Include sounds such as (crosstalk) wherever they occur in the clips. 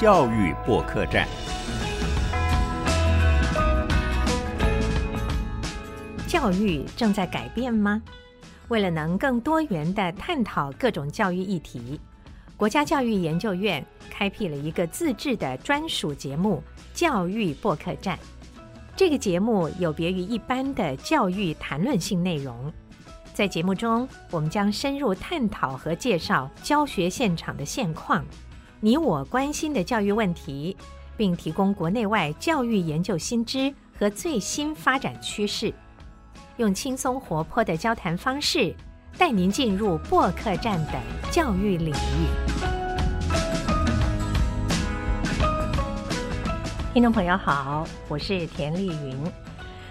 教育播客站。教育正在改变吗？为了能更多元的探讨各种教育议题，国家教育研究院开辟了一个自制的专属节目——教育播客站。这个节目有别于一般的教育谈论性内容，在节目中，我们将深入探讨和介绍教学现场的现况，你我关心的教育问题，并提供国内外教育研究新知和最新发展趋势。用轻松活泼的交谈方式，带您进入播客站的教育领域。听众朋友好，我是田丽云。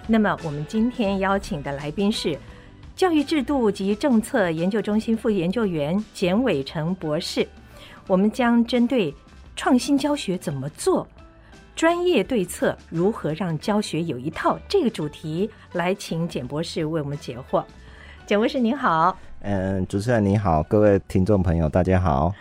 那么，我们今天邀请的来宾是教育制度及政策研究中心副研究员简伟成博士。我们将针对创新教学怎么做。专业对策如何让教学有一套？这个主题来请简博士为我们解惑。简博士您好，嗯，主持人你好，各位听众朋友大家好，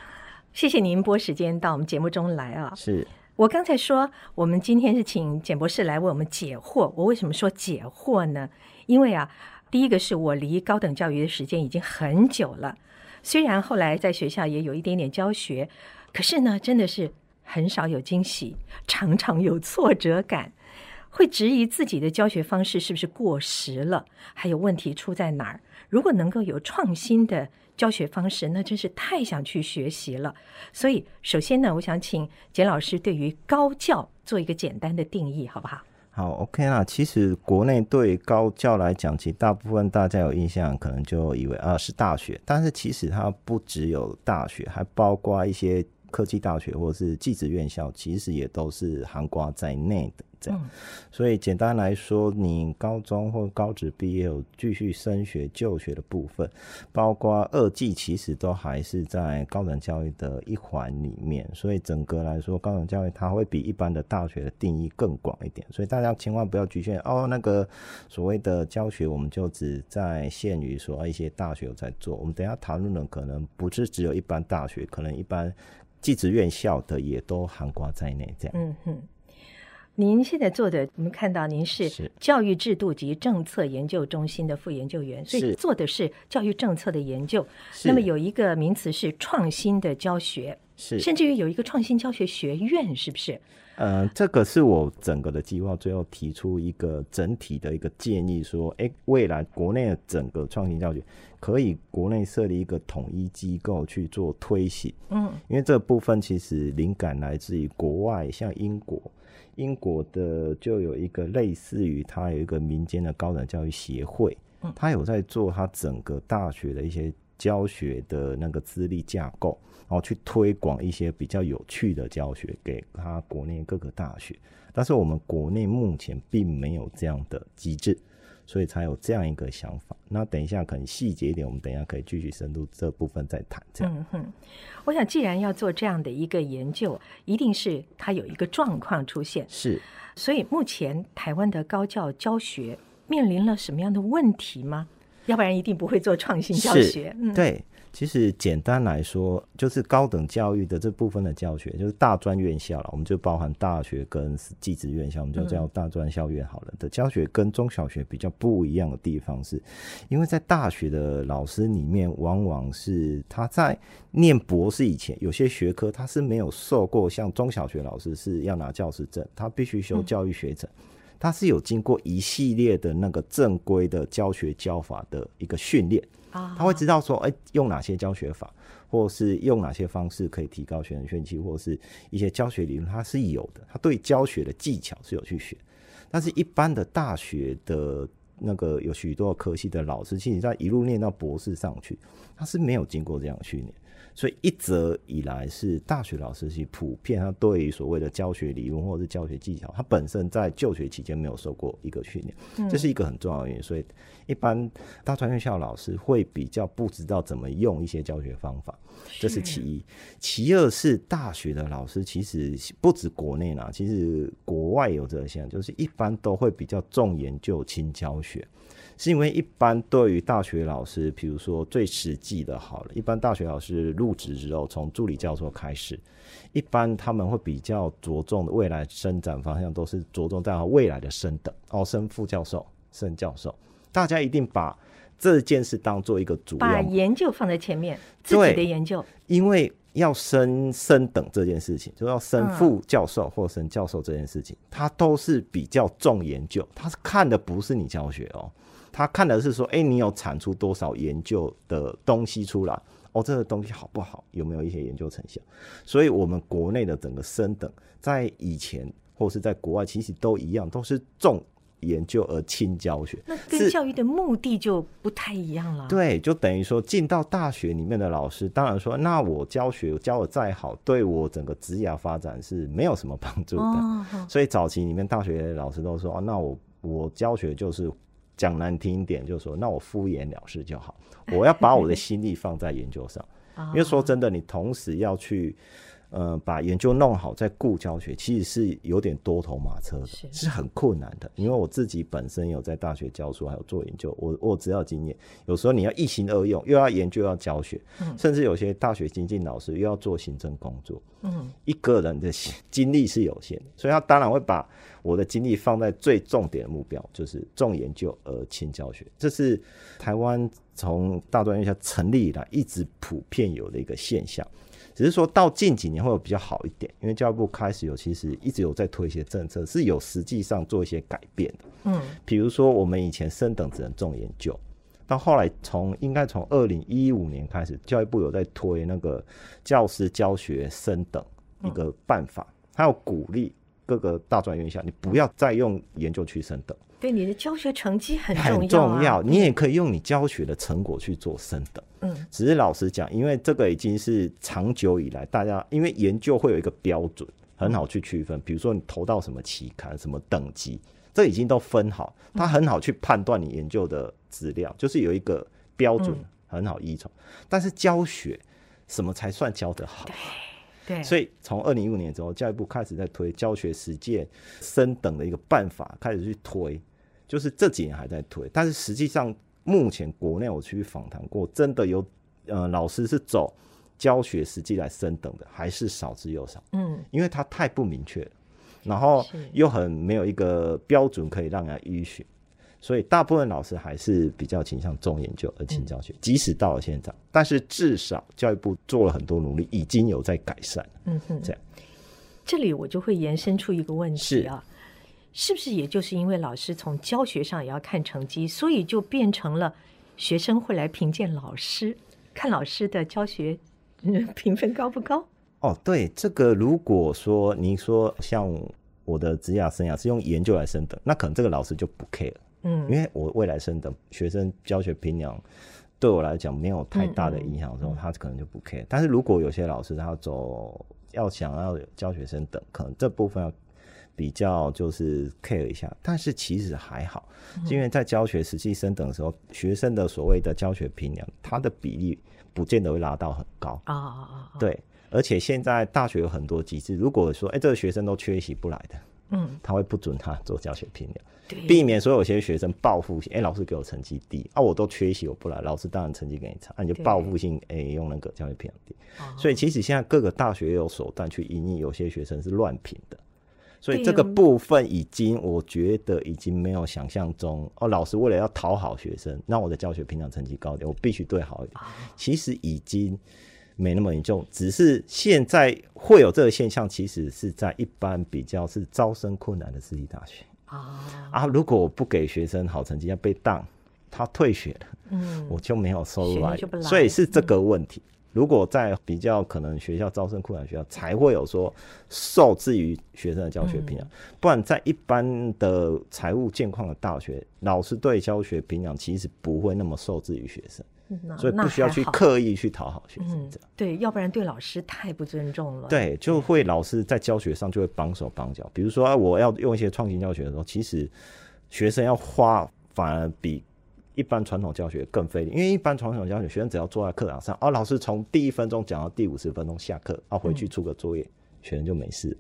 谢谢您拨时间到我们节目中来啊。是我刚才说，我们今天是请简博士来为我们解惑。我为什么说解惑呢？因为啊，第一个是我离高等教育的时间已经很久了，虽然后来在学校也有一点点教学，可是呢，真的是。很少有惊喜，常常有挫折感，会质疑自己的教学方式是不是过时了，还有问题出在哪儿。如果能够有创新的教学方式，那真是太想去学习了。所以，首先呢，我想请简老师对于高教做一个简单的定义，好不好？好，OK 啦。其实国内对高教来讲，其实大部分大家有印象，可能就以为啊是大学，但是其实它不只有大学，还包括一些。科技大学或者是技职院校，其实也都是含挂在内的这样。所以简单来说，你高中或高职毕业有继续升学就学的部分，包括二技，其实都还是在高等教育的一环里面。所以整个来说，高等教育它会比一般的大学的定义更广一点。所以大家千万不要局限哦，那个所谓的教学，我们就只在限于说一些大学有在做。我们等下谈论的可能不是只有一般大学，可能一般。技职院校的也都含括在内，这样。嗯哼，您现在做的，我们看到您是教育制度及政策研究中心的副研究员，所以做的是教育政策的研究。那么有一个名词是创新的教学，是甚至于有一个创新教学学院，是不是？呃，这个是我整个的计划，最后提出一个整体的一个建议，说，哎，未来国内的整个创新教学可以国内设立一个统一机构去做推行。嗯，因为这部分其实灵感来自于国外，像英国，英国的就有一个类似于它有一个民间的高等教育协会，嗯，它有在做它整个大学的一些教学的那个资历架构。然后去推广一些比较有趣的教学给它国内各个大学，但是我们国内目前并没有这样的机制，所以才有这样一个想法。那等一下可能细节一点，我们等一下可以继续深入这部分再谈。这样，嗯哼，我想既然要做这样的一个研究，一定是它有一个状况出现。是，所以目前台湾的高教教学面临了什么样的问题吗？要不然一定不会做创新教学。嗯，对。其实简单来说，就是高等教育的这部分的教学，就是大专院校了。我们就包含大学跟技职院校，我们就叫大专校院好了。的教学跟中小学比较不一样的地方是，因为在大学的老师里面，往往是他在念博士以前，有些学科他是没有受过，像中小学老师是要拿教师证，他必须修教育学程，他是有经过一系列的那个正规的教学教法的一个训练。他会知道说，哎，用哪些教学法，或是用哪些方式可以提高学生学习，或是一些教学理论，他是有的。他对教学的技巧是有去学，但是一般的大学的那个有许多科系的老师，其实在一路念到博士上去，他是没有经过这样的训练。所以一直以来是大学老师是普遍，他对于所谓的教学理论或者是教学技巧，他本身在就学期间没有受过一个训练，这是一个很重要的原因。所以一般大专院校老师会比较不知道怎么用一些教学方法，这是其一。其二是大学的老师其实不止国内啦，其实国外有这个现象，就是一般都会比较重研究轻教学。是因为一般对于大学老师，比如说最实际的，好了，一般大学老师入职之后，从助理教授开始，一般他们会比较着重的未来伸展方向，都是着重在未来的升等哦，升副教授、升教授。大家一定把这件事当做一个主要，把研究放在前面，自己的研究，因为要升升等这件事情，就要升副教授或升教授这件事情，它都是比较重研究，他是看的不是你教学哦，他看的是说，哎，你有产出多少研究的东西出来，哦，这个东西好不好，有没有一些研究成效？所以，我们国内的整个升等，在以前或是在国外，其实都一样，都是重。研究而轻教学，那跟教育的目的就不太一样了。对，就等于说进到大学里面的老师，当然说，那我教学教的再好，对我整个职业发展是没有什么帮助的。所以早期里面大学老师都说，哦，那我我教学就是讲难听一点，就是说，那我敷衍了事就好，我要把我的心力放在研究上。(laughs) 因为说真的，你同时要去。呃，把研究弄好再顾教学，其实是有点多头马车的，是很困难的。因为我自己本身有在大学教书，还有做研究，我我只要经验，有时候你要一心二用，又要研究，要教学，甚至有些大学经济老师又要做行政工作，嗯，一个人的精力是有限的，所以他当然会把我的精力放在最重点的目标，就是重研究而轻教学。这是台湾从大专院校成立以来一直普遍有的一个现象。只是说到近几年会有比较好一点，因为教育部开始有其实一直有在推一些政策，是有实际上做一些改变的。嗯，比如说我们以前升等只能重研究，到后来从应该从二零一五年开始，教育部有在推那个教师教学升等一个办法，还有鼓励各个大专院校，你不要再用研究去升等。对你的教学成绩很很重要，你也可以用你教学的成果去做升等。嗯，只是老实讲，因为这个已经是长久以来大家因为研究会有一个标准，很好去区分。比如说你投到什么期刊、什么等级，这已经都分好，它很好去判断你研究的质量，就是有一个标准很好依从。但是教学什么才算教得好？对，所以从二零一五年之后，教育部开始在推教学实践升等的一个办法，开始去推。就是这几年还在推，但是实际上目前国内我去访谈过，真的有呃老师是走教学实际来升等的，还是少之又少。嗯，因为它太不明确了，然后又很没有一个标准可以让人家依循，所以大部分老师还是比较倾向重研究而轻教学。即使到了现在，但是至少教育部做了很多努力，已经有在改善。嗯哼，这样，这里我就会延伸出一个问题啊。是不是也就是因为老师从教学上也要看成绩，所以就变成了学生会来评鉴老师，看老师的教学评分高不高？哦，对，这个如果说您说像我的职业生涯是用研究来升等，那可能这个老师就不 care，嗯，因为我未来升等学生教学评量对我来讲没有太大的影响，之后他可能就不 care。但是如果有些老师他走要想要教学生等，可能这部分要。比较就是 care 一下，但是其实还好，因为在教学实际升等的时候，学生的所谓的教学评量，它的比例不见得会拉到很高啊啊啊！对，而且现在大学有很多机制，如果说哎这个学生都缺席不来的，嗯，他会不准他做教学评量，避免所有些学生报复性，哎老师给我成绩低啊，我都缺席我不来，老师当然成绩给你差，那你就报复性哎用那个教学评量低，所以其实现在各个大学有手段去引领有些学生是乱评的。所以这个部分已经，我觉得已经没有想象中哦。老师为了要讨好学生，让我的教学评量成绩高一点，我必须对好一点。其实已经没那么严重，只是现在会有这个现象，其实是在一般比较是招生困难的私立大学啊。啊，如果我不给学生好成绩，要被当，他退学了，嗯，我就没有收入来，所以是这个问题。如果在比较可能学校招生困难学校，才会有说受制于学生的教学评量，不然在一般的财务健况的大学，老师对教学评量其实不会那么受制于学生，所以不需要去刻意去讨好学生。对，要不然对老师太不尊重了。对，就会老师在教学上就会绑手绑脚。比如说，我要用一些创新教学的时候，其实学生要花反而比。一般传统教学更费力，因为一般传统教学，学生只要坐在课堂上，哦，老师从第一分钟讲到第五十分钟下课，啊，回去出个作业，学生就没事。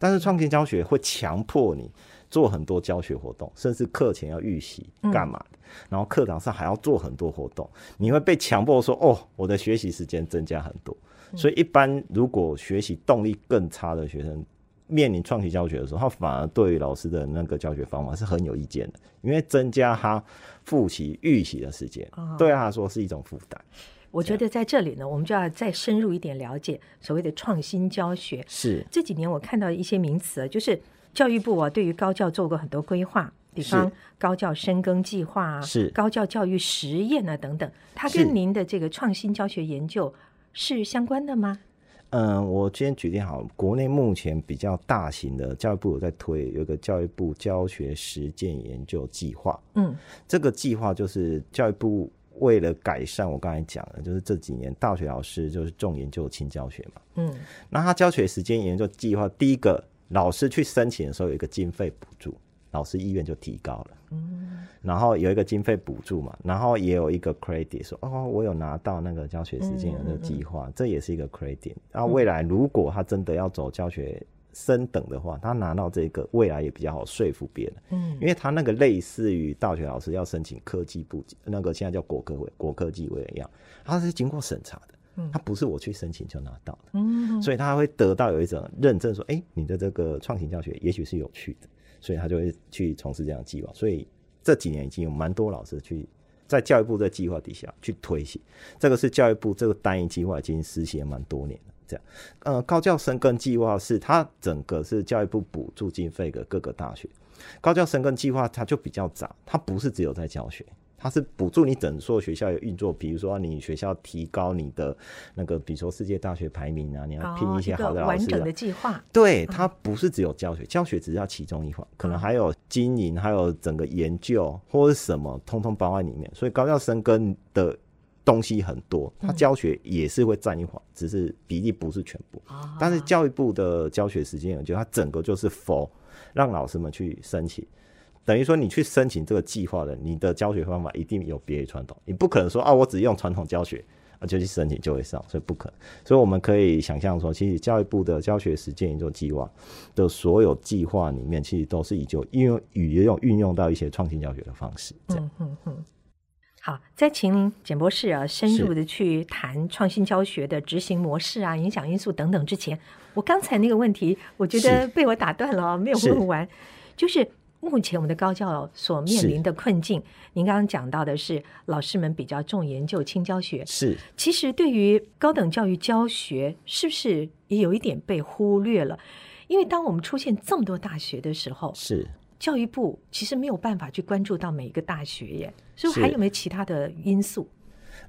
但是创新教学会强迫你做很多教学活动，甚至课前要预习干嘛的，然后课堂上还要做很多活动，你会被强迫说哦，我的学习时间增加很多。所以一般如果学习动力更差的学生，面临创新教学的时候，他反而对老师的那个教学方法是很有意见的，因为增加他复习预习的时间，对他来说是一种负担。我觉得在这里呢，我们就要再深入一点了解所谓的创新教学。是这几年我看到一些名词，就是教育部啊对于高教做过很多规划，比方高教深耕计划啊，是高教教育实验啊等等，它跟您的这个创新教学研究是相关的吗？嗯，我今天举例好，国内目前比较大型的教育部有在推，有一个教育部教学实践研究计划。嗯，这个计划就是教育部。为了改善我刚才讲的，就是这几年大学老师就是重研究轻教学嘛。嗯，那他教学时间研究计划，第一个老师去申请的时候有一个经费补助，老师意愿就提高了。嗯，然后有一个经费补助嘛，然后也有一个 credit，说哦，我有拿到那个教学时间的计划，这也是一个 credit。然后未来如果他真的要走教学。升等的话，他拿到这个未来也比较好说服别人，嗯，因为他那个类似于大学老师要申请科技部那个现在叫国科会国科技委一样，他是经过审查的，嗯，他不是我去申请就拿到的，嗯，所以他会得到有一种认证，说，哎，你的这个创新教学也许是有趣的，所以他就会去从事这样的计划，所以这几年已经有蛮多老师去在教育部的计划底下去推行，这个是教育部这个单一计划已经实行了蛮多年了。这样，呃，高教生根计划是它整个是教育部补助经费给各个大学。高教生根计划它就比较杂，它不是只有在教学，它是补助你整所学校有运作，比如说你学校提高你的那个，比如说世界大学排名啊，你要聘一些好的老师。完整的计划。对，它不是只有教学，教学只是其中一环，可能还有经营，还有整个研究或者什么，通通包在里面。所以高教生根的。东西很多，它教学也是会占一环，只是比例不是全部。但是教育部的教学时间研究，它整个就是 for 让老师们去申请，等于说你去申请这个计划的，你的教学方法一定有别于传统，你不可能说啊，我只用传统教学啊就去申请就会上，所以不可能。所以我们可以想象说，其实教育部的教学实践研究计划的所有计划里面，其实都是以就运用运用运用到一些创新教学的方式。嗯嗯嗯。好，再请简博士啊，深入的去谈创新教学的执行模式啊、影响因素等等。之前我刚才那个问题，我觉得被我打断了，没有问完。就是目前我们的高教所面临的困境，您刚刚讲到的是老师们比较重研究轻教学，是。其实对于高等教育教学，是不是也有一点被忽略了？因为当我们出现这么多大学的时候，是。教育部其实没有办法去关注到每一个大学耶，所以还有没有其他的因素？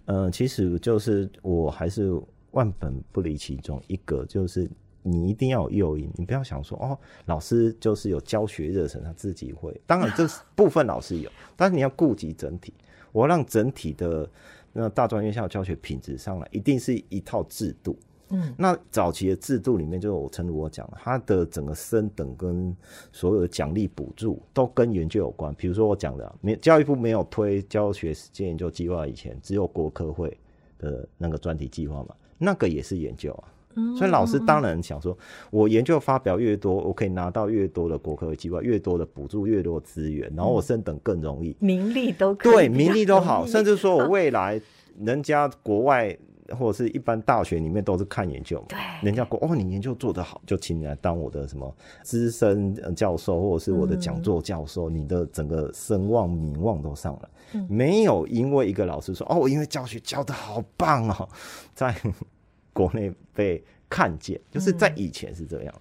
呃，其实就是我还是万本不离其中，一个就是你一定要有诱因，你不要想说哦，老师就是有教学热忱，他自己会。当然，这部分老师有，但是你要顾及整体，我让整体的那大专院校教学品质上来，一定是一套制度。嗯，那早期的制度里面，就是我正如我讲，它的整个升等跟所有的奖励补助都跟研究有关。比如说我讲的，没教育部没有推教学实践研究计划以前，只有国科会的那个专题计划嘛，那个也是研究啊。所以老师当然想说，我研究发表越多，我可以拿到越多的国科会计划，越多的补助，越多资源，然后我升等更容易，名利都对，名利都好，甚至说我 (laughs) 未来人家国外。或者是一般大学里面都是看研究，对，人家说哦，你研究做得好，就请你来当我的什么资深教授，或者是我的讲座教授，你的整个声望名望都上来，没有因为一个老师说哦，我因为教学教的好棒哦，在国内被看见，就是在以前是这样。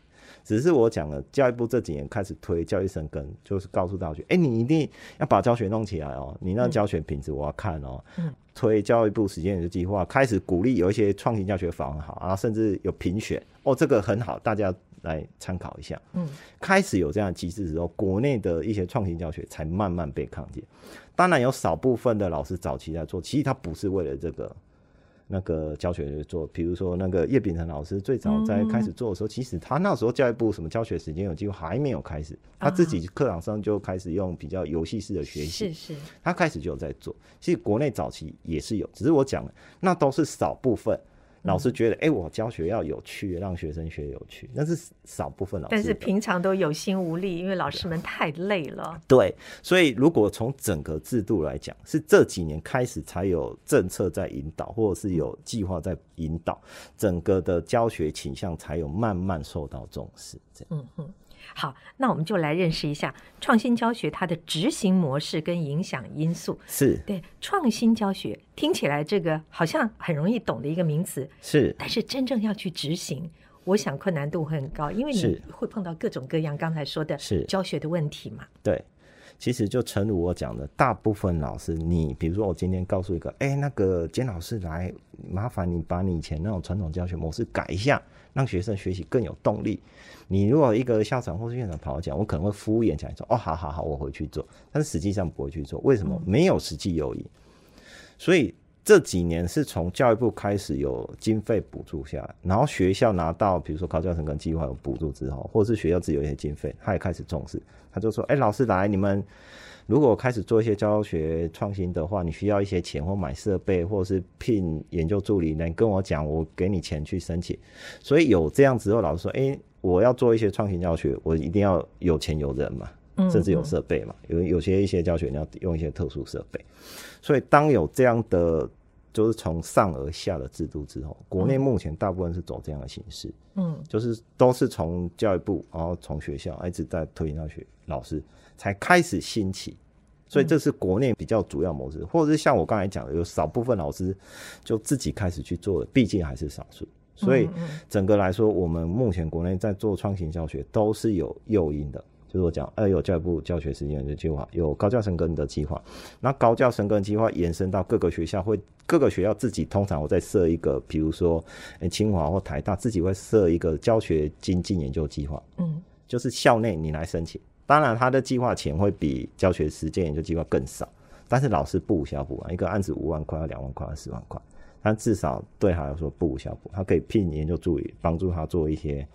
只是我讲了，教育部这几年开始推教育生根，就是告诉大学，哎，你一定要把教学弄起来哦，你那教学品质我要看哦。嗯，推教育部实践的计划，开始鼓励有一些创新教学法很好啊，甚至有评选哦，这个很好，大家来参考一下。嗯，开始有这样的机制之后，国内的一些创新教学才慢慢被看见。当然有少部分的老师早期在做，其实他不是为了这个。那个教学做，比如说那个叶秉成老师最早在开始做的时候，其实他那时候教育部什么教学时间有机会还没有开始，他自己课堂上就开始用比较游戏式的学习，是是，他开始就有在做。其实国内早期也是有，只是我讲了，那都是少部分老师觉得，哎，我教学要有趣，让学生学有趣，那是少部分老师。但是平常都有心无力，因为老师们太累了。对，所以如果从整个制度来讲，是这几年开始才有政策在引导，或者是有计划在引导，整个的教学倾向才有慢慢受到重视。这样，嗯嗯。好，那我们就来认识一下创新教学它的执行模式跟影响因素。是。对创新教学听起来这个好像很容易懂的一个名词，是，但是真正要去执行，我想困难度会很高，因为你会碰到各种各样刚才说的是。教学的问题嘛。对，其实就诚如我讲的，大部分老师，你比如说我今天告诉一个，哎，那个简老师来，麻烦你把你以前那种传统教学模式改一下，让学生学习更有动力。你如果一个校长或是院长跑讲，我可能会敷衍讲说，哦，好好好，我回去做。但是实际上不会去做，为什么？没有实际诱因。所以这几年是从教育部开始有经费补助下来，然后学校拿到比如说高教生跟计划有补助之后，或者是学校自己有一些经费，他也开始重视。他就说，哎，老师来，你们如果开始做一些教学创新的话，你需要一些钱或买设备，或者是聘研究助理，能跟我讲，我给你钱去申请。所以有这样之后，老师说，哎。我要做一些创新教学，我一定要有钱有人嘛，甚至有设备嘛。有有些一些教学你要用一些特殊设备，所以当有这样的就是从上而下的制度之后，国内目前大部分是走这样的形式，嗯，就是都是从教育部，然后从学校一直在推行教学，老师才开始兴起，所以这是国内比较主要模式，或者是像我刚才讲的，有少部分老师就自己开始去做的，毕竟还是少数。所以整个来说，我们目前国内在做创新教学都是有诱因的，就是我讲，哎，有教育部教学实践的计划，有高教生根的计划，那高教生根计划延伸到各个学校，会各个学校自己通常我在设一个，比如说，清华或台大自己会设一个教学精进研究计划，嗯，就是校内你来申请，当然他的计划钱会比教学实践研究计划更少，但是老师不无小补啊，一个案子五万块、两万块、十万块。但至少对他来说不无效果，他可以聘研究助理帮助他做一些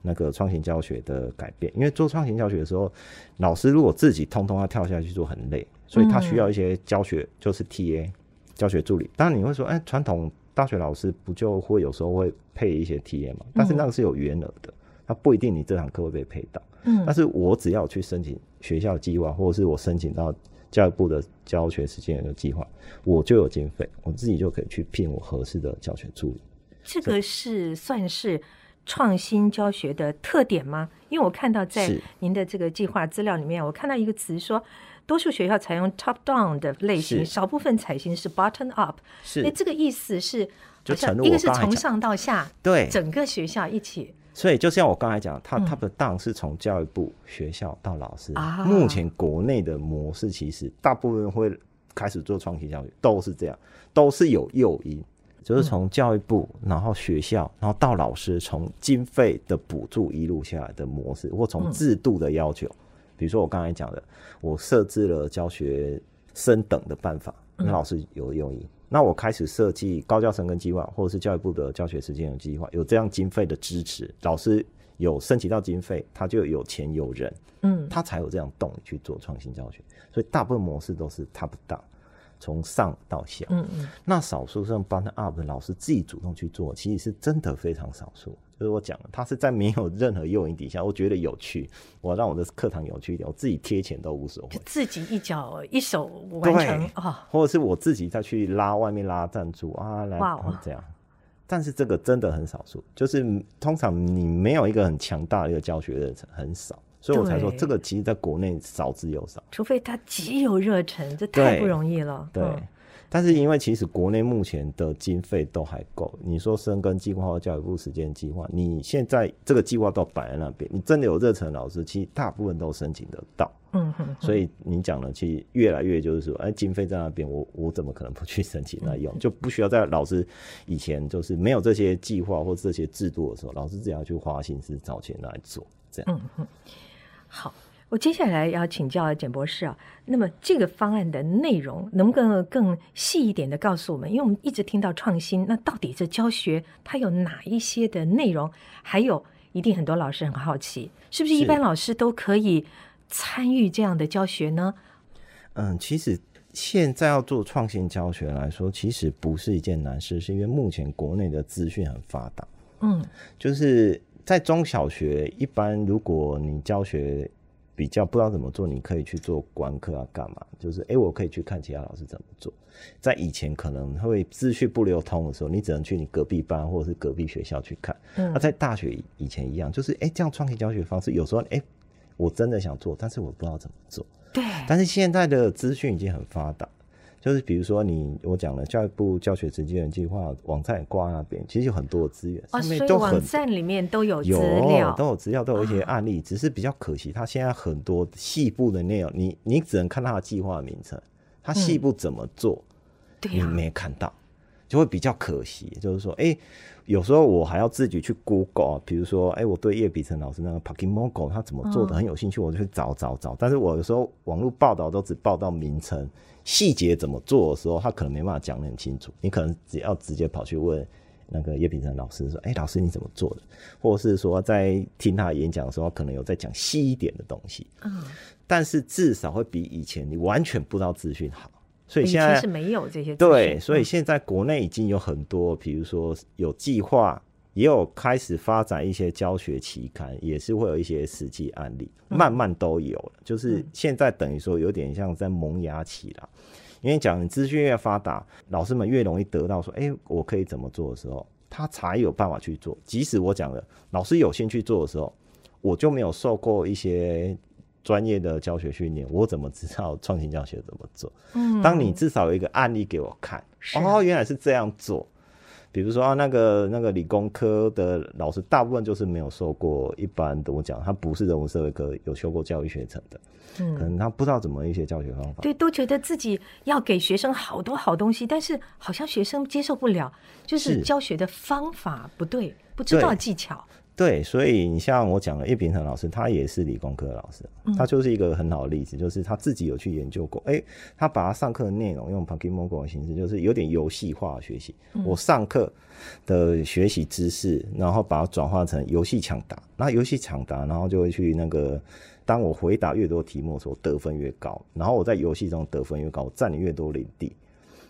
那个创新教学的改变。因为做创新教学的时候，老师如果自己通通要跳下去做很累，所以他需要一些教学，就是 TA 教学助理。当然你会说，哎，传统大学老师不就会有时候会配一些 TA 嘛？但是那个是有原额的，他不一定你这堂课会被配到。嗯，但是我只要去申请学校计划，或者是我申请到。教育部的教学时间的计划，我就有经费，我自己就可以去聘我合适的教学助理。这个是算是创新教学的特点吗？因为我看到在您的这个计划资料里面，我看到一个词说，多数学校采用 top down 的类型，少部分采用是 bottom up。是，那这个意思是，就一个是从上到下，对，整个学校一起。所以就像我刚才讲，他他的档是从教育部、学校到老师。目前国内的模式其实大部分会开始做创新教育，都是这样，都是有诱因，就是从教育部，然后学校，然后到老师，从经费的补助一路下来的模式，或从制度的要求，比如说我刚才讲的，我设置了教学升等的办法，那老师有用意。那我开始设计高教生跟计划，或者是教育部的教学时间有计划，有这样经费的支持，老师有申请到经费，他就有钱有人，嗯，他才有这样动力去做创新教学。所以大部分模式都是 top down，从上到下，嗯嗯。那少数像 bottom up 的老师自己主动去做，其实是真的非常少数。就是我讲，他是在没有任何诱因底下，我觉得有趣，我让我的课堂有趣一点，我自己贴钱都无所谓，自己一脚一手完成啊，或者是我自己再去拉外面拉赞助啊，来这样。但是这个真的很少数，就是通常你没有一个很强大的一个教学热忱，很少，所以我才说这个其实在国内少之又少，除非他极有热忱，这太不容易了，对。但是因为其实国内目前的经费都还够，你说深耕计划或教育部时间计划，你现在这个计划都摆在那边，你真的有热忱老师，其实大部分都申请得到。嗯哼。所以你讲的，其实越来越就是说，哎，经费在那边，我我怎么可能不去申请来用？就不需要在老师以前就是没有这些计划或这些制度的时候，老师自己要去花心思找钱来做，这样。嗯哼。好。我接下来要请教简博士啊，那么这个方案的内容能不能更细一点的告诉我们？因为我们一直听到创新，那到底这教学它有哪一些的内容？还有，一定很多老师很好奇，是不是一般老师都可以参与这样的教学呢？嗯，其实现在要做创新教学来说，其实不是一件难事，是因为目前国内的资讯很发达。嗯，就是在中小学，一般如果你教学比较不知道怎么做，你可以去做观课啊，干嘛？就是哎、诶我可以去看其他老师怎么做。在以前可能会资讯不流通的时候，你只能去你隔壁班或者是隔壁学校去看。嗯那在大学以前一样，就是哎、诶这样创新教学方式，有时候哎、诶我真的想做，但是我不知道怎么做。对，但是现在的资讯已经很发达，就是比如说你我讲了教育部教学实践计划网站也挂那边，其实有很多的资源，哦，上面所以都很网站里面都有资有料，啊都有资料，都有一些案例，只是比较可惜，它现在很多细部的内容，你你只能看它的计划名称，它细部怎么做，你没看到，就会比较可惜。就是说，哎、有时候我还要自己去 Google，比如说，哎、我对叶比成老师那个 Pokemon 他怎么做的嗯很有兴趣，我就去找找找。但是我有时候网络报道都只报道名称，细节怎么做的时候，他可能没办法讲得很清楚。你可能只要直接跑去问那个叶秉成老师说：“哎、老师你怎么做的？”或者是说在听他的演讲的时候，可能有在讲细一点的东西。嗯，但是至少会比以前你完全不知道资讯好。所以以现在是没有这些对，所以嗯现在国内已经有很多，比如说有计划，也有开始发展一些教学期刊，也是会有一些实际案例，嗯慢慢都有了。就是现在等于说有点像在萌芽期了。因为讲你资讯越发达，老师们越容易得到说，哎、我可以怎么做的时候，他才有办法去做。即使我讲了，老师有兴趣做的时候，我就没有受过一些专业的教学训练，我怎么知道创新教学怎么做？嗯当你至少有一个案例给我看，哦，原来是这样做。比如说、啊、那个那个理工科的老师，大部分就是没有受过一般怎么讲他不是人文社会科，有修过教育学程的，嗯可嗯，能他不知道怎么一些教学方法。对，都觉得自己要给学生好多好东西，但是好像学生接受不了，就是是教学的方法不对，不知道技巧。对，所以你像我讲的叶秉成老师，他也是理工科的老师，他就是一个很好的例子，就是他自己有去研究过，哎、他把他上课的内容用 Pokemon 的形式，就是有点游戏化的学习。我上课的学习知识，然后把它转化成游戏抢答，那游戏抢答，然后就会去那个，当我回答越多题目的时候，得分越高，然后我在游戏中得分越高，我占领越多领地，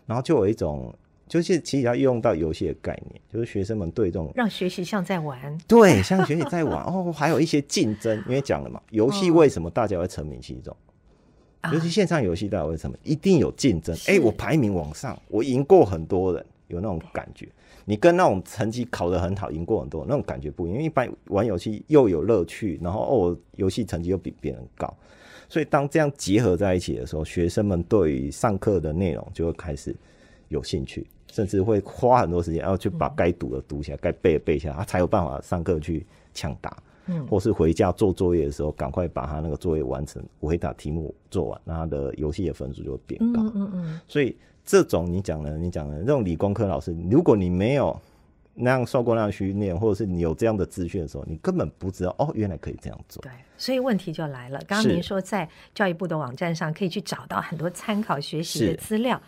然后就有一种。就是其实要用到游戏的概念，就是学生们对这种让学习像在玩，对，像学习在玩 (laughs) 哦，还有一些竞争，因为讲了嘛，游戏为什么大家会沉迷其中？啊尤其线上游戏，大家会沉迷，一定有竞争。哎、是我排名往上，我赢过很多人，有那种感觉。你跟那种成绩考得很好，赢过很多那种感觉不一样。因为一般玩游戏又有乐趣，然后哦，游戏成绩又比别人高，所以当这样结合在一起的时候，学生们对于上课的内容就会开始有兴趣，甚至会花很多时间要去把该读的读起来，该背的背下来，他才有办法上课去抢答。嗯或是回家做作业的时候，赶快把他那个作业完成，回答题目做完，那他的游戏的分数就会变高。嗯嗯嗯，所以这种你讲的，你讲的这种理工科老师，如果你没有那样受过那样的训练，或者是你有这样的资讯的时候，你根本不知道哦，原来可以这样做。对，所以问题就来了。刚刚您说在教育部的网站上可以去找到很多参考学习的是资料，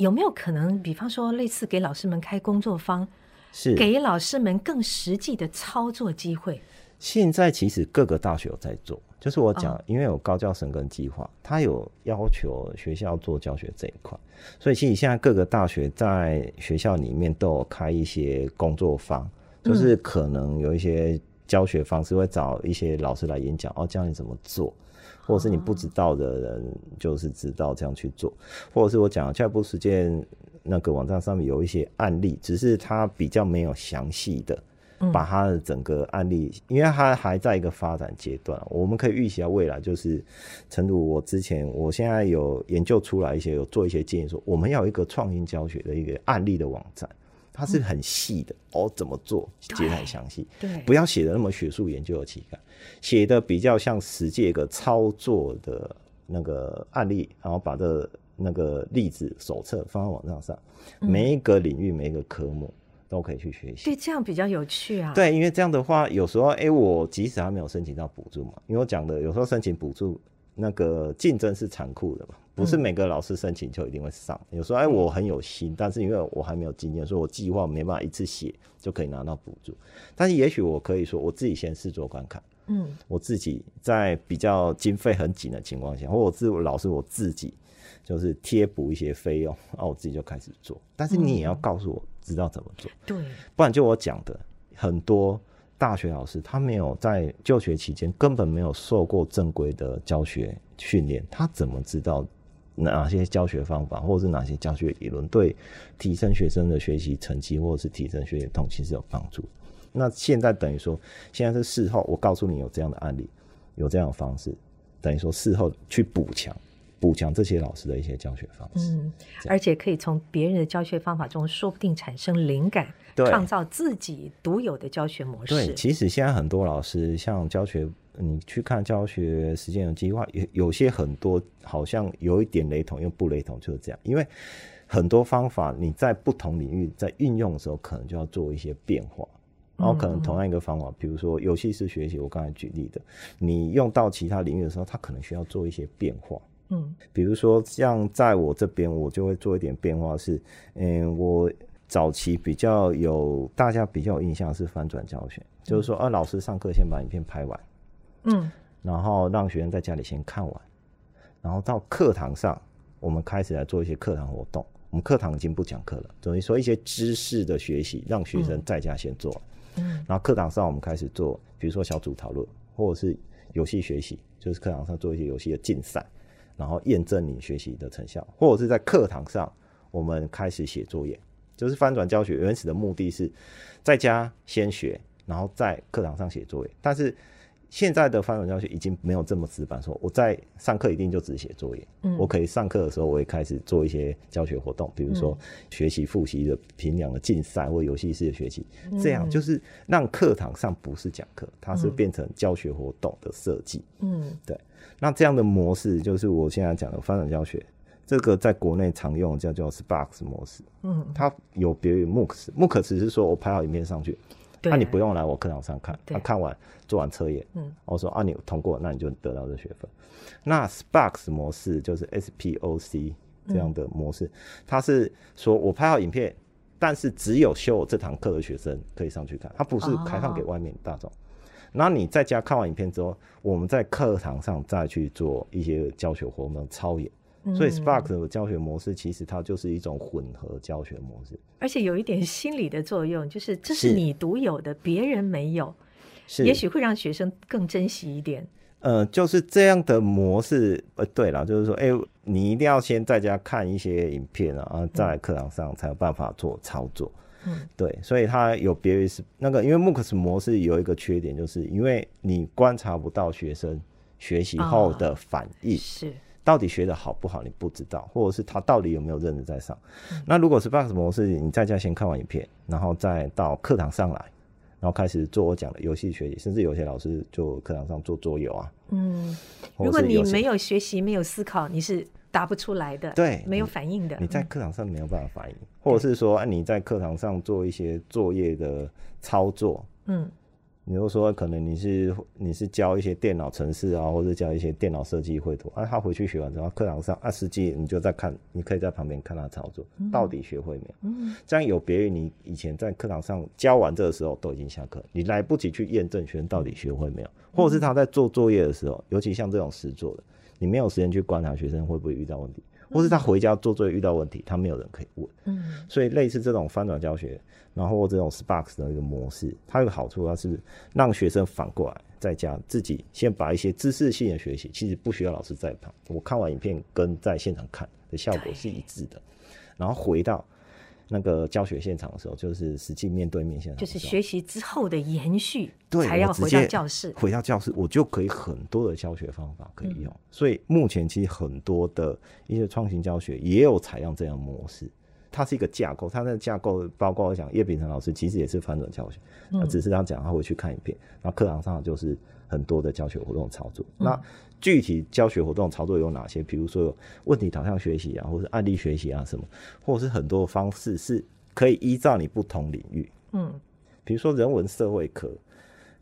有没有可能，比方说类似给老师们开工作坊，是给老师们更实际的操作机会？现在其实各个大学有在做，就是我讲，哦因为有高教生跟计划，它有要求学校做教学这一块，所以其实现在各个大学在学校里面都有开一些工作坊，就是可能有一些教学方式会找一些老师来演讲，哦，教你怎么做。或者是你不知道的人，就是知道这样去做，或者是我讲下一步实践那个网站上面有一些案例，只是它比较没有详细的，把它的整个案例，因为它还在一个发展阶段，我们可以预期到未来就是，诚如我之前，我现在有研究出来一些，有做一些建议说，我们要有一个创新教学的一个案例的网站，它是很细的，哦，怎么做，写得很详细，对，不要写的那么学术研究的期刊，写的比较像实际一个操作的那个案例，然后把这那个例子手册放在网站上，每一个领域每一个科目都可以去学习。对，这样比较有趣啊。，对，因为这样的话，有时候哎、我即使还没有申请到补助嘛，因为我讲的有时候申请补助，那个竞争是残酷的嘛，不是每个老师申请就一定会上。有时候哎、我很有心，但是因为我还没有经验，所以我计划没办法一次写就可以拿到补助。但是也许我可以说，我自己先试做观看，嗯，我自己在比较经费很紧的情况下，或我自老师我自己就是贴补一些费用，然后我自己就开始做。但是你也要告诉我知道怎么做，对，不然就我讲的很多大学老师，他没有在就学期间根本没有受过正规的教学训练，他怎么知道哪些教学方法或者是哪些教学理论对提升学生的学习成绩或者是提升学习动机是有帮助？那现在等于说，现在是事后，我告诉你有这样的案例，有这样的方式，等于说事后去补强。补强这些老师的一些教学方式，嗯，而且可以从别人的教学方法中，说不定产生灵感，创造自己独有的教学模式。对，其实现在很多老师像教学，你去看教学实践的计划，有有些很多好像有一点雷同，又不雷同，就是这样。因为很多方法你在不同领域在运用的时候，可能就要做一些变化。然后可能同样一个方法，比如说游戏式学习，我刚才举例的，你用到其他领域的时候，它可能需要做一些变化。嗯，比如说像在我这边，我就会做一点变化，是，嗯，我早期比较有大家比较有印象是翻转教学，就是说，啊，老师上课先把影片拍完，嗯，然后让学生在家里先看完，然后到课堂上，我们开始来做一些课堂活动。我们课堂已经不讲课了，等于说一些知识的学习，让学生在家先做，嗯，然后课堂上我们开始做，比如说小组讨论，或者是游戏学习，就是课堂上做一些游戏的竞赛。然后验证你学习的成效，或者是在课堂上，我们开始写作业，就是翻转教学。原始的目的是在家先学，然后在课堂上写作业。但是现在的翻转教学已经没有这么死板，说我在上课一定就只写作业。嗯，我可以上课的时候，我也开始做一些教学活动，比如说学习复习的评量的竞赛或游戏式的学习，这样就是让课堂上不是讲课，它是变成教学活动的设计。嗯，对。那这样的模式就是我现在讲的发展教学，这个在国内常用叫叫 Sparks 模式。嗯，它有别于 MOOCs，MOOCs 只是说我拍好影片上去，那你不用来我课堂上看，他看完做完测验，嗯，我说啊你通过，那你就得到这学分。那 Sparks 模式就是 S P O C 这样的模式，它是说我拍好影片，但是只有修这堂课的学生可以上去看，它不是开放给外面大众。那你在家看完影片之后，我们在课堂上再去做一些教学活动操演。所以 Spark 的教学模式其实它就是一种混合教学模式，而且有一点心理的作用，就是这是你独有的，别人没有，也许会让学生更珍惜一点。呃，就是这样的模式。呃，对了，就是说，哎，你一定要先在家看一些影片啊，在课堂上才有办法做操作。嗯，对，所以它有别于是那个，因为 MOOCs 模式有一个缺点，就是因为你观察不到学生学习后的反应，是到底学的好不好，你不知道，或者是他到底有没有认真在上。那如果是 Box 模式，你在家先看完影片，然后再到课堂上来，然后开始做我讲的游戏学习，甚至有些老师就课堂上做桌游啊。嗯，如果你没有学习，没有思考，你是。答不出来的，对，没有反应的。你在课堂上没有办法反应，或者是说，你在课堂上做一些作业的操作，嗯，比如说可能你是你是教一些电脑程式啊，或者教一些电脑设计绘图，啊，他回去学完之后，课堂上啊，实际你就在看，你可以在旁边看他操作，到底学会没有？嗯，这样有别于你以前在课堂上教完这个时候都已经下课，你来不及去验证学生到底学会没有，或者是他在做作业的时候，尤其像这种实做的。你没有时间去观察学生会不会遇到问题，或是他回家做作业遇到问题，他没有人可以问。嗯，所以类似这种翻转教学，然后这种 Sparks 的一个模式，它有个好处，它是让学生反过来在家自己先把一些知识性的学习，其实不需要老师在旁，我看完影片跟在现场看的效果是一致的，然后回到。那个教学现场的时候，就是实际面对面现场，就是学习之后的延续，对，才要回到教室。回到教室，我就可以很多的教学方法可以用。所以目前其实很多的一些创新教学也有采用这样模式。它是一个架构，它的架构包括我讲叶秉成老师其实也是反转教学，那只是他讲他会去看一遍，那课堂上就是很多的教学活动操作。那具体教学活动操作有哪些？比如说有问题导向学习啊，或者案例学习啊什么，或者是很多方式是可以依照你不同领域，嗯，比如说人文社会科，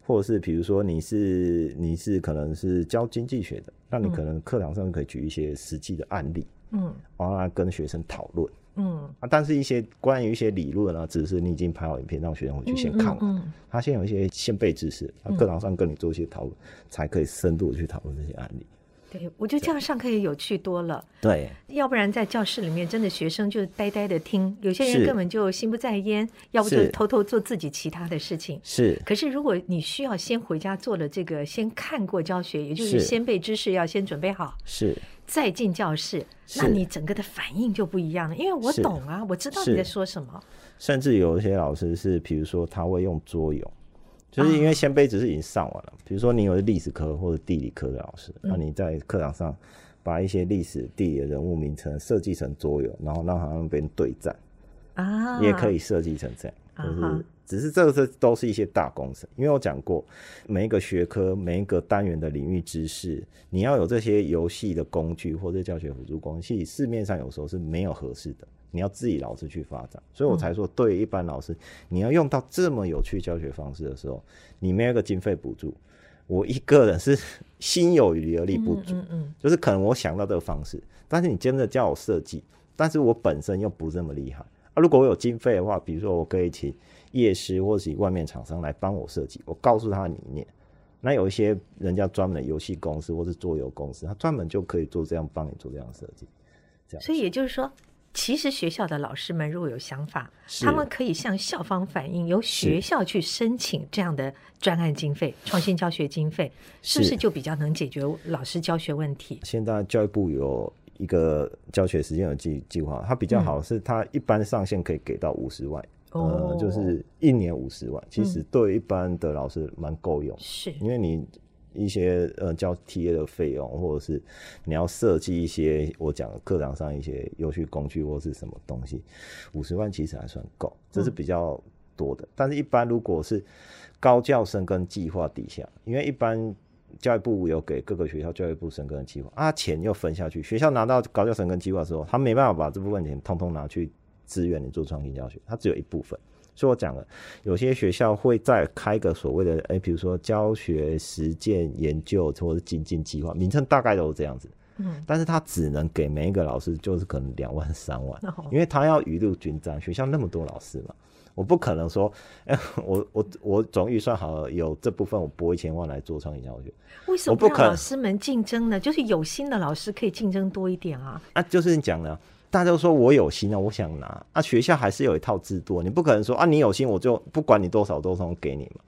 或者是比如说你是你是可能是教经济学的，那你可能课堂上可以举一些实际的案例，嗯，然后跟学生讨论。嗯。啊，但是一些关于一些理论啊，只是你已经拍好影片，让学生回去先看完，他先有一些先备知识，他课堂上跟你做一些讨论，才可以深度去讨论这些案例。对，我觉得这样上课也有趣多了。对，要不然在教室里面，真的学生就呆呆的听，有些人根本就心不在焉，要不就偷偷做自己其他的事情。是。可是如果你需要先回家做了这个，先看过教学，也就是是。先背知识要先准备好，是再进教室，那你整个的反应就不一样了。因为我懂啊，我知道你在说什么。甚至有一些老师是，比如说他会用桌游，就是因为先辈只是已经上完了，比如说你有历史科或者地理科的老师，那、你在课堂上把一些历史、地理的人物名称设计成桌游，然后让他们边对战，啊，也可以设计成这样，就是只是这个是都是一些大工程，因为我讲过，每一个学科、每一个单元的领域知识，你要有这些游戏的工具或者教学辅助工具，市面上有时候是没有合适的，你要自己老师去发展，所以我才说，对一般老师，你要用到这么有趣教学方式的时候，你没有一个经费补助，我一个人是心有余而力不足，嗯嗯就是可能我想到这个方式，但是你真的叫我设计，但是我本身又不这么厉害。啊。如果我有经费的话，比如说我可以请业师或是外面厂商来帮我设计，我告诉他理念。那有一些人家专门的游戏公司或是桌游公司，他专门就可以做这样帮你做这样的设计。这样所以也就是说，其实学校的老师们如果有想法，他们可以向校方反映，由学校去申请这样的专案经费、创新教学经费，是不是是就比较能解决老师教学问题？现在教育部有一个教学时间的计计划，它比较好是它一般上限可以给到五十万，呃，就是一年五十万，其实对一般的老师蛮够用，是。因为你一些呃教 TA 的费用，或者是你要设计一些我讲课堂上一些有趣工具或是什么东西，五十万其实还算够，这是比较多的。但是，一般如果是高教生跟计划底下，因为一般教育部有给各个学校教育部生根的计划啊，钱又分下去，学校拿到高教生根计划之后，他没办法把这部分钱通通拿去支援你做创新教学，它只有一部分。所以我讲了，有些学校会再开个所谓的，哎、比如说教学实践研究或者精进计划，名称大概都是这样子。嗯，但是他只能给每一个老师就是可能两万三万，哦因为他要雨露均沾，学校那么多老师嘛，我不可能说，哎、我我我总预算好了，有这部分我拨一千万来做创新教学，为什么不让我不可老师们竞争呢？就是有心的老师可以竞争多一点啊。啊，就是你讲的，大家都说我有心啊，我想拿啊，学校还是有一套制度，你不可能说啊，你有心我就不管你多少多少给你嘛。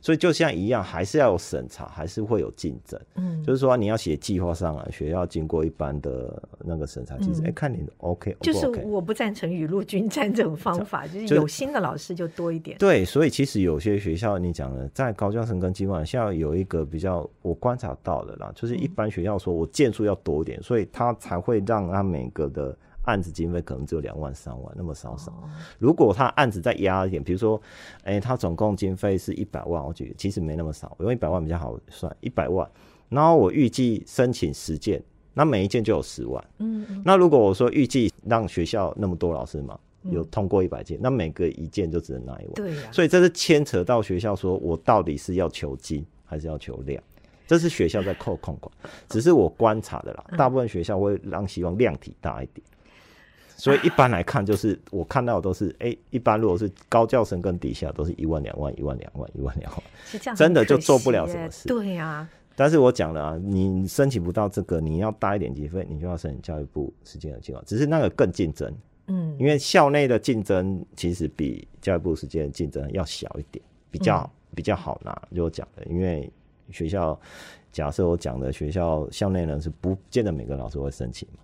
所以就像一样，还是要有审查，还是会有竞争。嗯，就是说你要写计划上来，学校经过一般的那个审查机制，哎、看你的 OK 就是。我不赞成雨露均沾这种方法，(laughs) 就是有心的老师就多一点。对，所以其实有些学校你讲的，在高教生跟计划校有一个比较我观察到的啦，就是一般学校说我件数要多一点，所以他才会让他每个的案子经费可能只有两万三万那么少少。哦如果他案子再压一点，比如说，哎、他总共经费是一百万，我觉得其实没那么少，我用一百万比较好算，一百万，然后我预计申请十件，那每一件就有十万。嗯嗯，那如果我说预计让学校那么多老师嘛，有通过一百件，那每个一件就只能拿一万。对呀、所以这是牵扯到学校说我到底是要求精还是要求量，这是学校在扣控管。只是我观察的啦，大部分学校会让希望量体大一点。所以一般来看，就是我看到的都是，哎、一般如果是高教生跟底下都是一万两万一万两万一万两万，是，(laughs) 真的就做不了什么事。对呀、但是我讲了啊，你申请不到这个，你要搭一点经费，你就要申请教育部实践的计划，只是那个更竞争，嗯，因为校内的竞争其实比教育部实践的竞争要小一点，比较、比较好拿。就我讲的，因为学校假设我讲的学校校内人是不见得每个老师会申请嘛，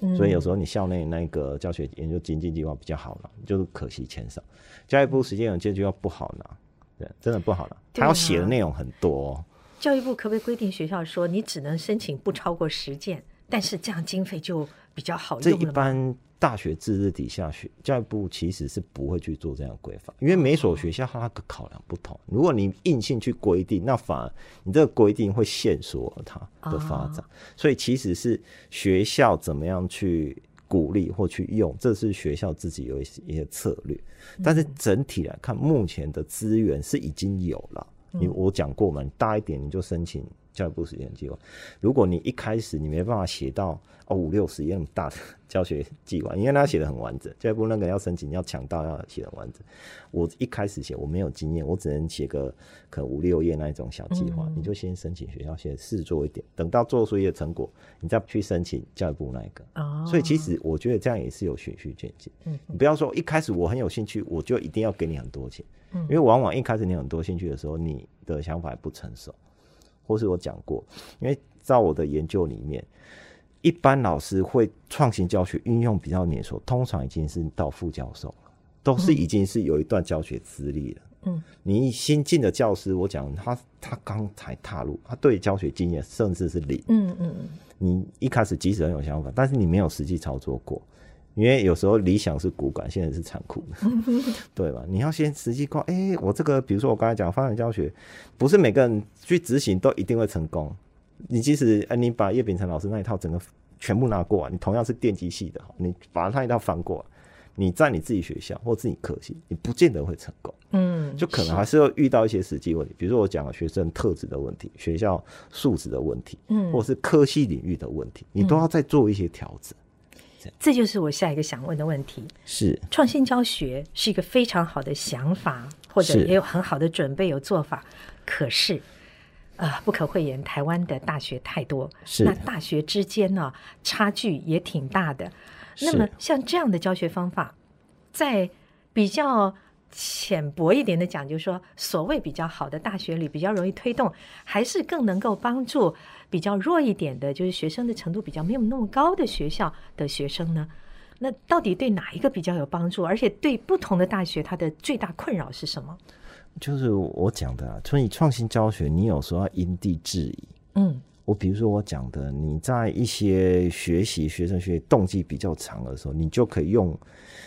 嗯所以有时候你校内那个教学研究经济计划比较好拿，就是可惜钱少。教育部实践的计划不好拿，对，真的不好拿，他要写的内容很多、哦。教育部可不可以规定学校说你只能申请不超过十件，但是这样经费就比较好这一用了吗？般大学制度底下，学教育部其实是不会去做这样的规范，因为每所学校它的考量不同。如果你硬性去规定，那反而你这个规定会限缩了它的发展。所以其实是学校怎么样去鼓励或去用，这是学校自己有一些一些策略。但是整体来看，目前的资源是已经有了。你我讲过嘛，你大一点你就申请教育部实验计划。如果你一开始你没办法写到哦五六十页那么大的 (laughs) 教学计划，因为他写的很完整，教育部那个要申请要抢到要写的完整。我一开始写我没有经验，我只能写个可能五六页那一种小计划，你就先申请学校先试做一点，等到做出一些成果，你再去申请教育部那一个。哦，所以其实我觉得这样也是有循序渐进。嗯，你不要说一开始我很有兴趣，我就一定要给你很多钱。嗯，因为往往一开始你很多兴趣的时候，你的想法还不成熟。或是我讲过，因为在我的研究里面，一般老师会创新教学运用比较年熟，通常已经是到副教授了，都是已经是有一段教学资历了。嗯，你新进的教师，我讲他他刚才踏入，他对教学经验甚至是零。嗯嗯嗯，你一开始即使很有想法，但是你没有实际操作过。因为有时候理想是骨感，现在是残酷的，(laughs) 对吧？你要先实际过，哎，我这个，比如说我刚才讲发展教学，不是每个人去执行都一定会成功。你即使哎，你把叶秉成老师那一套整个全部拿过，你同样是电机系的，你把他一套翻过，你在你自己学校或自己科系，你不见得会成功。嗯，就可能还是要遇到一些实际问题，比如说我讲了学生特质的问题、学校素质的问题，嗯，或者是科系领域的问题，你都要再做一些调整。这就是我下一个想问的问题。是创新教学是一个非常好的想法，或者也有很好的准备有做法。可是，啊，不可讳言，台湾的大学太多，是那大学之间呢差距也挺大的。那么像这样的教学方法，在比较浅薄一点的讲，就是说，所谓比较好的大学里比较容易推动，还是更能够帮助。比较弱一点的，就是学生的程度比较没有那么高的学校的学生呢，那到底对哪一个比较有帮助？而且对不同的大学，它的最大困扰是什么？就是我讲的，所以创新教学，你有时候要因地制宜。嗯。我比如说我讲的，你在一些学习学生学动机比较长的时候，你就可以用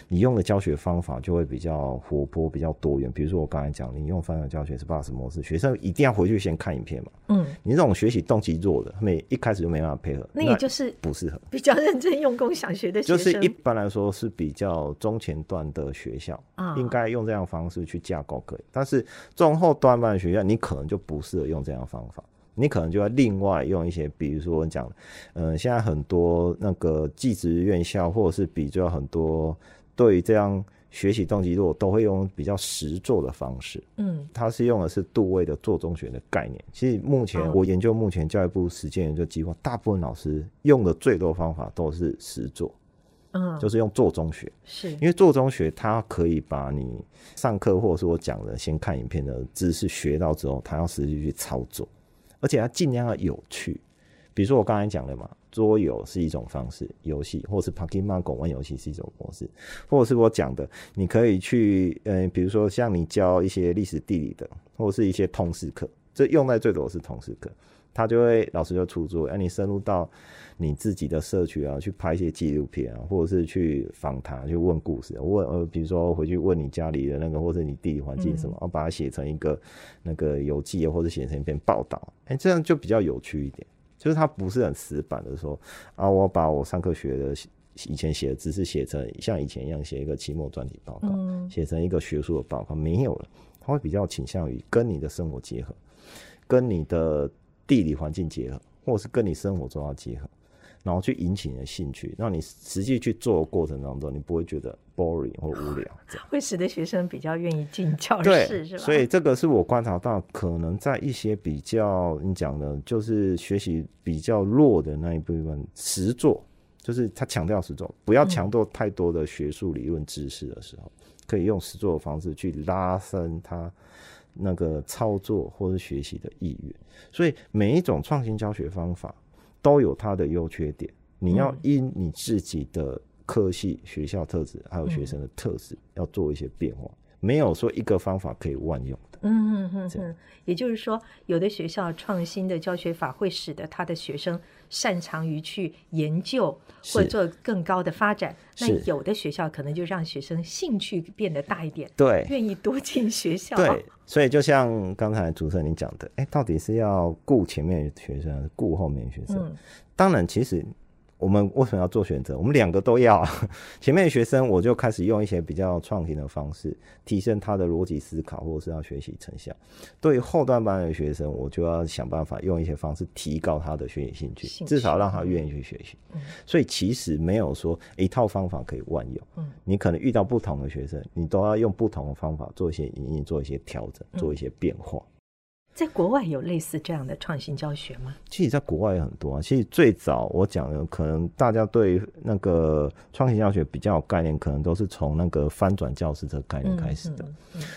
你用的教学方法就会比较活泼、比较多元。比如说我刚才讲，你用翻转教学是 bus 模式，学生一定要回去先看影片嘛。嗯，你这种学习动机弱的，他们一开始就没办法配合，那也就是不适合比较认真用功想学的学生。就是一般来说是比较中前段的学校，应该用这样方式去架构可以。但是中后段班的学校，你可能就不适合用这样方法。你可能就要另外用一些，比如说我讲，嗯，现在很多那个技职院校，或者是比较很多对这样学习动机弱，都会用比较实做的方式。嗯，他是用的是杜威的做中学的概念。其实目前我研究目前教育部实践研究计划，大部分老师用的最多方法都是实做。嗯，就是用做中学，是因为做中学，它可以把你上课或者是我讲的先看影片的知识学到之后，他要实际去操作。而且它尽量要有趣，比如说我刚才讲的嘛，桌游是一种方式，游戏或是 Pokemon 玩游戏是一种模式，或者是我讲的，你可以去，嗯，比如说像你教一些历史地理的，或者是一些通识课，这用在最多是通识课，他就会老师就出作，让你深入到。你自己的社区啊，去拍一些纪录片啊，或者是去访谈、去问故事，问呃，比如说回去问你家里的那个，或者你地理环境什么，然后把它写成一个那个游记，或者写成一篇报道，哎，这样就比较有趣一点。就是他不是很死板的说啊，我把我上课学的以前写的知识写成像以前一样写一个期末专题报告，写成一个学术的报告，没有了。他会比较倾向于跟你的生活结合，跟你的地理环境结合，或者是跟你生活中要结合。然后去引起你的兴趣，让你实际去做的过程当中，你不会觉得 boring 或无聊，(laughs) 会使得学生比较愿意进教室，是吧？所以这个是我观察到，可能在一些比较你讲的，就是学习比较弱的那一部分，实做，就是他强调实做，不要强调太多的学术理论知识的时候，可以用实做的方式去拉伸他那个操作或者学习的意愿。所以每一种创新教学方法。都有它的优缺点，你要因你自己的科系、学校特质，还有学生的特质，要做一些变化。没有说一个方法可以万用的。嗯嗯嗯，也就是说，有的学校创新的教学法会使得他的学生擅长于去研究或做更高的发展。那有的学校可能就让学生兴趣变得大一点，对，愿意多进学校。对，所以就像刚才主持人你讲的，哎，到底是要顾前面学生还是顾后面学生？当然，其实我们为什么要做选择？我们两个都要。(laughs) 前面的学生我就开始用一些比较创新的方式，提升他的逻辑思考，或者是要学习成效。对于后段班的学生，我就要想办法用一些方式提高他的学习兴趣，至少让他愿意去学习。所以其实没有说一套方法可以万用。嗯，你可能遇到不同的学生，你都要用不同的方法做一些引引，做一些调整，做一些变化。在国外有类似这样的创新教学吗？其实，在国外也很多啊。其实最早我讲的，可能大家对那个创新教学比较有概念，可能都是从那个翻转教室这个概念开始的。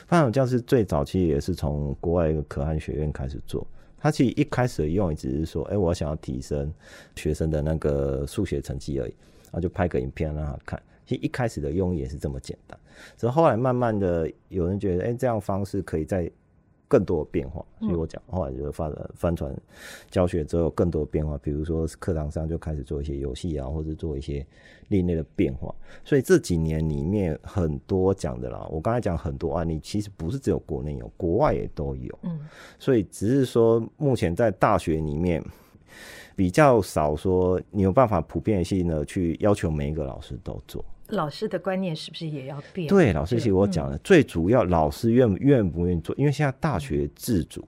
翻转教室最早其实也是从国外一个可汗学院开始做。他其实一开始的用意只是说，哎，我想要提升学生的那个数学成绩而已，然后就拍个影片让他看。其实一开始的用意也是这么简单，只是后来慢慢的有人觉得，哎，这样方式可以在。更多的变化，所以我讲后来就发展翻船教学之后，更多的变化，比如说课堂上就开始做一些游戏啊，或者做一些另类的变化。所以这几年里面很多讲的啦，我刚才讲很多案例，其实不是只有国内有，国外也都有。嗯，所以只是说目前在大学里面比较少说你有办法普遍性的去要求每一个老师都做。老师的观念是不是也要变？对，老师其实我讲的最主要，老师愿愿不愿意做？因为现在大学自主，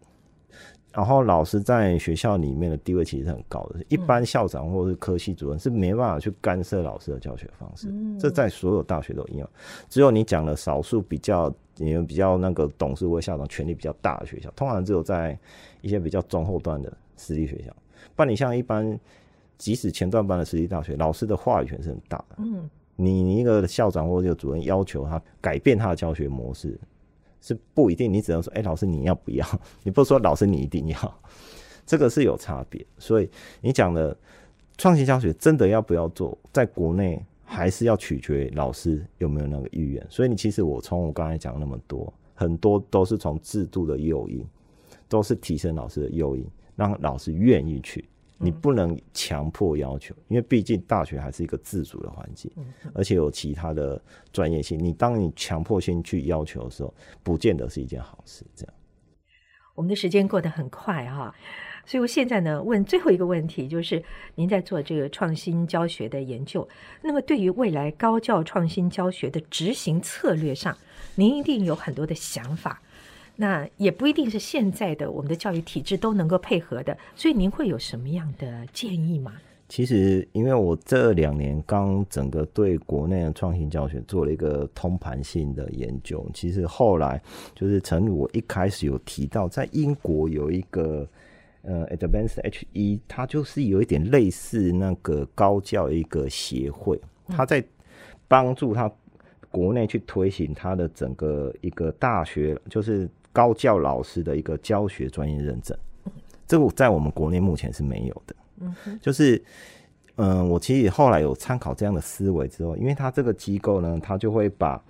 然后老师在学校里面的地位其实是很高的。一般校长或者是科系主任是没办法去干涉老师的教学方式，这在所有大学都一样。只有你讲了少数比较，你们比较那个董事或校长权力比较大的学校，通常只有在一些比较中后段的私立学校。不然你像一般，即使前段班的私立大学，老师的话语权是很大的。嗯。你一个校长或者主任要求他改变他的教学模式，是不一定。你只能说：“哎，老师你要不要？” (laughs) 你不说：“老师你一定要。”这个是有差别。所以你讲的创新教学真的要不要做，在国内还是要取决老师有没有那个意愿。所以你其实我从我刚才讲那么多，很多都是从制度的诱因，都是提升老师的诱因，让老师愿意去。你不能强迫要求，因为毕竟大学还是一个自主的环境，而且有其他的专业性。你当你强迫性去要求的时候，不见得是一件好事。这样，我们的时间过得很快哈，所以我现在呢问最后一个问题，就是您在做这个创新教学的研究，那么对于未来高教创新教学的执行策略上，您一定有很多的想法。那也不一定是现在的我们的教育体制都能够配合的，所以您会有什么样的建议吗？其实，因为我这两年刚整个对国内的创新教学做了一个通盘性的研究，其实后来就是陈如我一开始有提到，在英国有一个呃 Advanced H 一，它就是有一点类似那个高教一个协会，它在帮助他国内去推行它的整个一个大学，就是。高教老师的一个教学专业认证，这个在我们国内目前是没有的。嗯，就是，嗯，我其实后来有参考这样的思维之后，因为他这个机构呢，他就会把，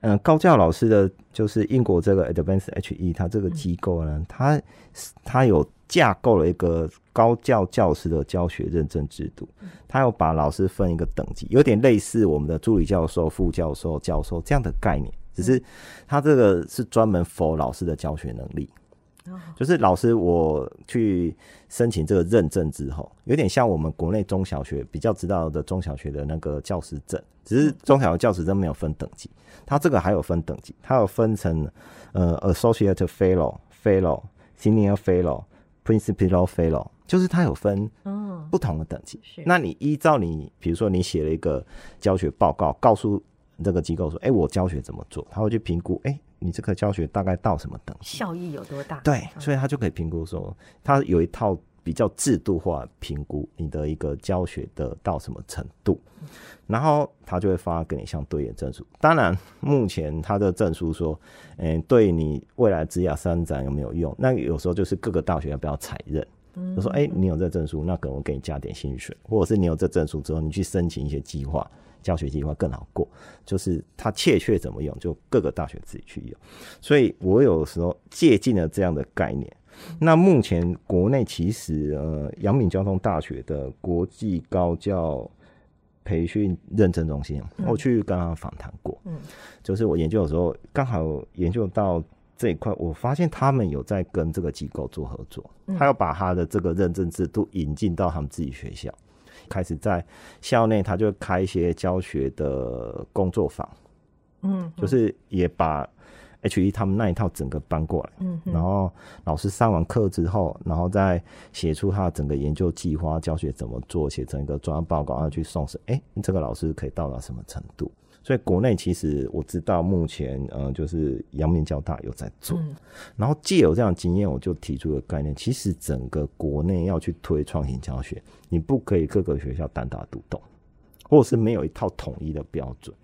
嗯，高教老师的，就是英国这个 Advanced HE，他这个机构呢，他他有架构了一个高教教师的教学认证制度，他有把老师分一个等级，有点类似我们的助理教授、副教授、教授这样的概念。只是他这个是专门 for 老师的教学能力，就是老师我去申请这个认证之后，有点像我们国内中小学比较知道的中小学的那个教师证，只是中小学教师证没有分等级，他这个还有分等级，它有分成呃 associate fellow、fellow、senior fellow、principal fellow，就是它有分不同的等级。那你依照你比如说你写了一个教学报告，告诉。这个机构说：“哎，我教学怎么做？他会去评估，哎，你这个教学大概到什么等级，效益有多大？对，所以他就可以评估说，他有一套比较制度化评估你的一个教学的到什么程度，然后他就会发给你相对应证书。当然，目前他的证书说，嗯，对你未来职业发展有没有用？那有时候就是各个大学要不要采认？就说，哎，你有这证书，那可能我给你加点薪水，或者是你有这证书之后，你去申请一些计划。”教学计划更好过，就是它切确怎么用，就各个大学自己去用。所以我有时候借鉴了这样的概念。那目前国内其实呃，阳明交通大学的国际高教培训认证中心，我去跟他访谈过。嗯，就是我研究的时候，刚好研究到这一块，我发现他们有在跟这个机构做合作，他要把他的这个认证制度引进到他们自己学校。开始在校内，他就开一些教学的工作坊，嗯，就是也把 H E 他们那一套整个搬过来，嗯然后老师上完课之后，然后再写出他整个研究计划、教学怎么做，写成一个专案报告，然后去送审。哎，这个老师可以到达什么程度？所以国内其实我知道，目前呃，就是阳明交大有在做，嗯然后借有这样的经验，我就提出了概念，其实整个国内要去推创新教学，你不可以各个学校单打独斗，或者是没有一套统一的标准。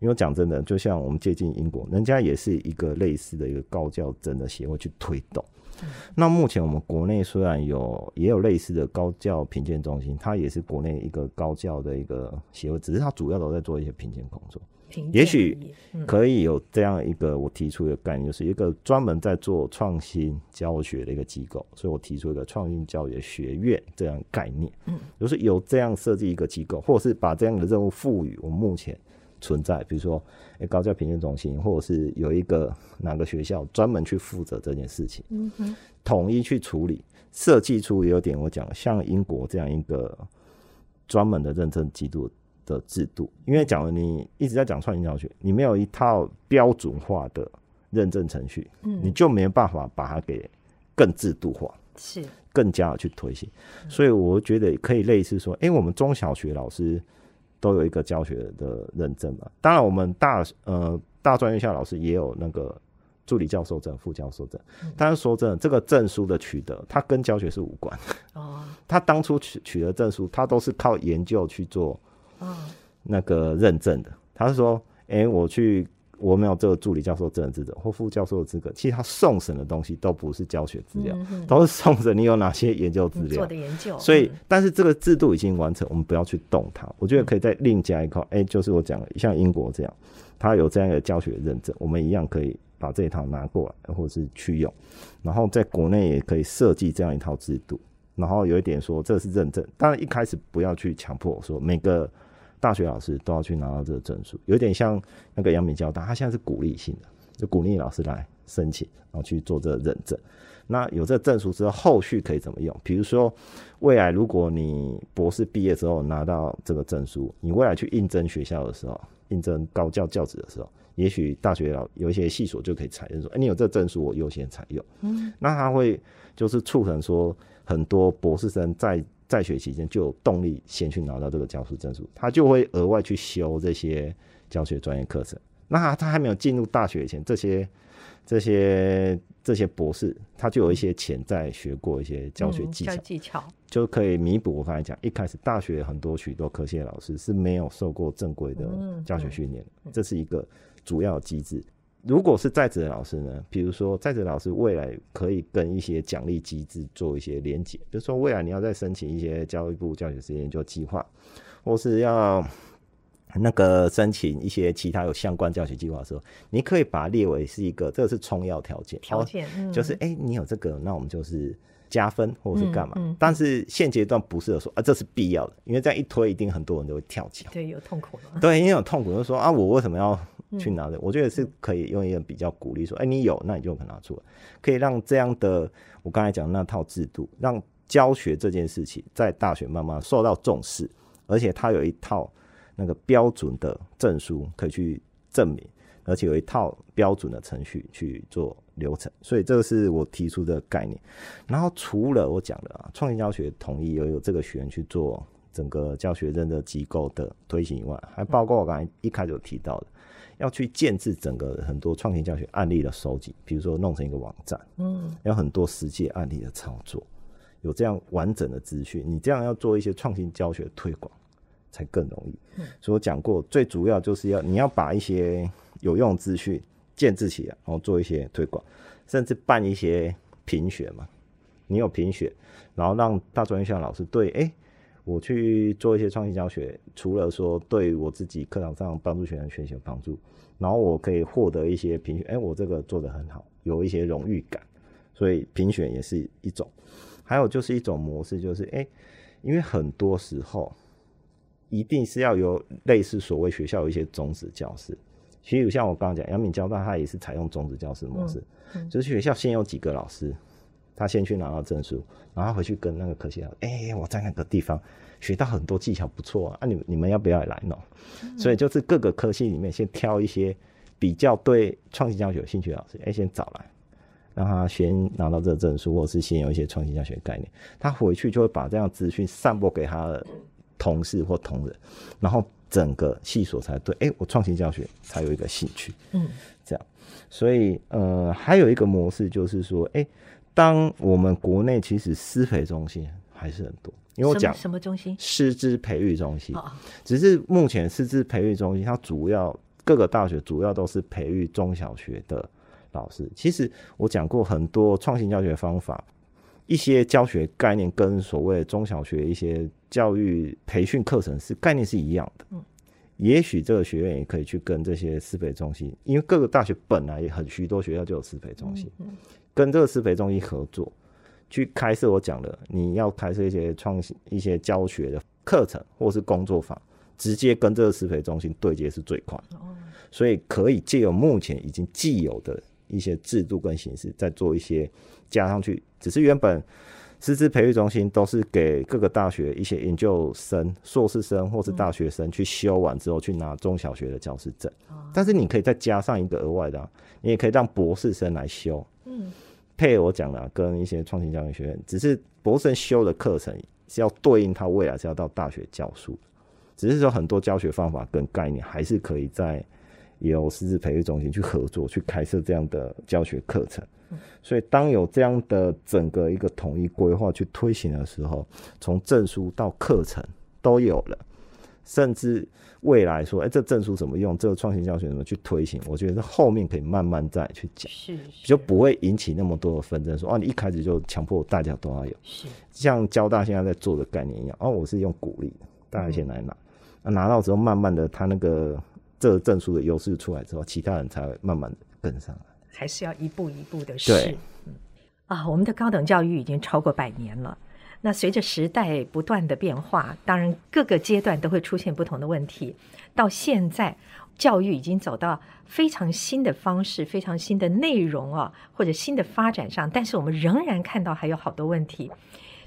因为讲真的，就像我们接近英国，人家也是一个类似的一个高教真的协会去推动。那目前我们国内虽然有也有类似的高教评鉴中心，它也是国内一个高教的一个协会，只是它主要都在做一些评鉴工作。评也许可以有这样一个我提出一个概念，就是一个专门在做创新教学的一个机构，所以我提出一个创新教学学院这样概念，嗯，就是有这样设计一个机构，或者是把这样的任务赋予我们目前存在，比如说诶高教评鉴中心，或者是有一个哪个学校专门去负责这件事情，嗯，统一去处理，设计出有点我讲像英国这样一个专门的认证制度的制度，因为讲了你一直在讲创新教学，你没有一套标准化的认证程序，嗯。你就没有办法把它给更制度化。是。更加的去推行，所以我觉得可以类似说，哎、我们中小学老师都有一个教学的认证嘛。当然，我们大呃大专院校老师也有那个助理教授证、副教授证。但是说真的，这个证书的取得，它跟教学是无关。哦，他当初取取得证书，他都是靠研究去做哦，那个认证的。他是说，哎、我去。我没有这个助理教授证的资格或副教授的资格，其实他送审的东西都不是教学资料，嗯都是送审你有哪些研究资料做。的研究，所以嗯，但是这个制度已经完成，我们不要去动它。我觉得可以再另加一块，哎、就是我讲的，像英国这样，它有这样的教学认证，我们一样可以把这一套拿过来，或者是去用。然后在国内也可以设计这样一套制度。然后有一点说，这是认证，当然一开始不要去强迫说每个大学老师都要去拿到这个证书，有点像那个阳明交大，他现在是鼓励性的，就鼓励老师来申请，然后去做这个认证。那有这个证书之后，后续可以怎么用？比如说，未来如果你博士毕业之后拿到这个证书，你未来去应征学校的时候，应征高教教职的时候，也许大学老有一些系所就可以采用说，哎、你有这个证书，我优先采用。嗯，那它会就是促成说，很多博士生在在学期间就有动力先去拿到这个教师证书，他就会额外去修这些教学专业课程。那他他还没有进入大学以前，这些这些这些博士，他就有一些潜在学过一些教学嗯技巧，教技巧，就可以弥补我刚才讲，一开始大学很多许多科系的老师是没有受过正规的嗯教学训练的，这是一个主要的机制。如果是在职的老师呢，比如说在职老师未来可以跟一些奖励机制做一些连结，比如说未来你要再申请一些教育部教学实验研究计划，或是要那个申请一些其他有相关教学计划的时候，你可以把它列为是一个，这个是充要条件，条件，嗯就是哎、诶你有这个，那我们就是加分或者是干嘛？嗯嗯但是现阶段不是有说啊，这是必要的，因为这样一推，一定很多人都会跳脚。对有痛苦了，对，因为有痛苦，就说啊，我为什么要去拿嗯的？我觉得是可以用一个比较鼓励说，哎、你有，那你就可拿出来，可以让这样的我刚才讲的那套制度，让教学这件事情在大学慢慢受到重视，而且它有一套那个标准的证书可以去证明，而且有一套标准的程序去做流程，所以这个是我提出的概念。然后除了我讲的啊，创新教学统一有有这个学员去做整个教学认证机构的推行以外，还包括我刚才一开始有提到的，要去建制整个很多创新教学案例的收集，比如说弄成一个网站，嗯，有很多实际案例的操作，有这样完整的资讯，你这样要做一些创新教学推广才更容易。所以我讲过，最主要就是要你要把一些有用的资讯建制起来，然后做一些推广，甚至办一些评选嘛。你有评选，然后让大专院校老师对，哎、我去做一些创新教学，除了说对我自己课堂上帮助学生学习有帮助，然后我可以获得一些评选，哎、我这个做的很好，有一些荣誉感，所以评选也是一种。还有就是一种模式，就是哎、因为很多时候一定是要有类似所谓学校有一些种子教室，其实像我刚刚讲，杨敏交大它也是采用种子教室模式，就是学校先有几个老师，他先去拿到证书，然后回去跟那个科系老师，哎，我在那个地方学到很多技巧，不错啊，啊，你你们要不要也来弄？所以就是各个科系里面先挑一些比较对创新教学有兴趣的老师，哎，先找来，让他先拿到这个证书，或者是先有一些创新教学概念，他回去就会把这样资讯散播给他的同事或同仁，然后整个系所才对，哎，我创新教学才有一个兴趣，嗯，这样。所以，呃，还有一个模式就是说，哎，当我们国内其实师培中心还是很多，因为我讲什么中心？师资培育中心，只是目前师资培育中心它主要各个大学主要都是培育中小学的老师。其实我讲过很多创新教学方法，一些教学概念跟所谓中小学一些教育培训课程是概念是一样的。嗯。也许这个学院也可以去跟这些师培中心，因为各个大学本来也很许多学校就有师培中心，跟这个师培中心合作，去开设我讲的，你要开设一些创新、一些教学的课程或是工作坊，直接跟这个师培中心对接是最快。所以可以借由目前已经既有的一些制度跟形式，再做一些加上去，只是原本。师资培育中心都是给各个大学一些研究生、硕士生或是大学生去修完之后去拿中小学的教师证。但是你可以再加上一个额外的，你也可以让博士生来修。嗯，配我讲的跟一些创新教育学院，只是博士生修的课程是要对应他未来是要到大学教书，只是说很多教学方法跟概念还是可以在有师资培育中心去合作去开设这样的教学课程。所以，当有这样的整个一个统一规划去推行的时候，从证书到课程都有了，甚至未来说，哎，这证书怎么用，这个创新教学怎么去推行，我觉得后面可以慢慢再去讲，是就不会引起那么多的纷争。说啊，你一开始就强迫大家都要有，是像交大现在在做的概念一样，哦，我是用鼓励，大家先来拿，拿到之后，慢慢的，他那个这个证书的优势出来之后，其他人才会慢慢的跟上来。还是要一步一步的试。啊，我们的高等教育已经超过百年了。那随着时代不断的变化，当然各个阶段都会出现不同的问题。到现在，教育已经走到非常新的方式、非常新的内容啊，或者新的发展上，但是我们仍然看到还有好多问题。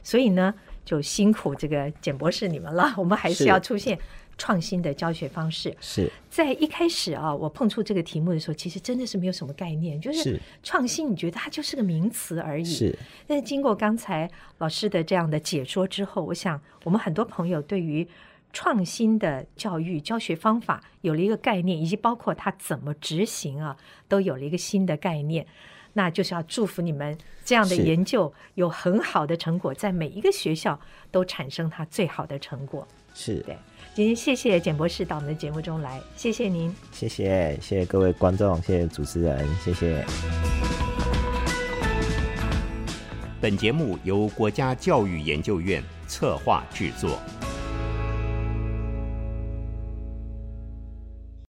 所以呢，就辛苦这个简博士你们了。我们还是要出现。创新的教学方式是在一开始啊，我碰触这个题目的时候，其实真的是没有什么概念，就是创新，你觉得它就是个名词而已。是，但是经过刚才老师的这样的解说之后，我想我们很多朋友对于创新的教育教学方法有了一个概念，以及包括它怎么执行啊，都有了一个新的概念。那就是要祝福你们这样的研究有很好的成果，在每一个学校都产生它最好的成果。是对。今天谢谢简博士到我们的节目中来，谢谢您，谢谢谢谢各位观众，谢谢主持人，谢谢。本节目由国家教育研究院策划制作。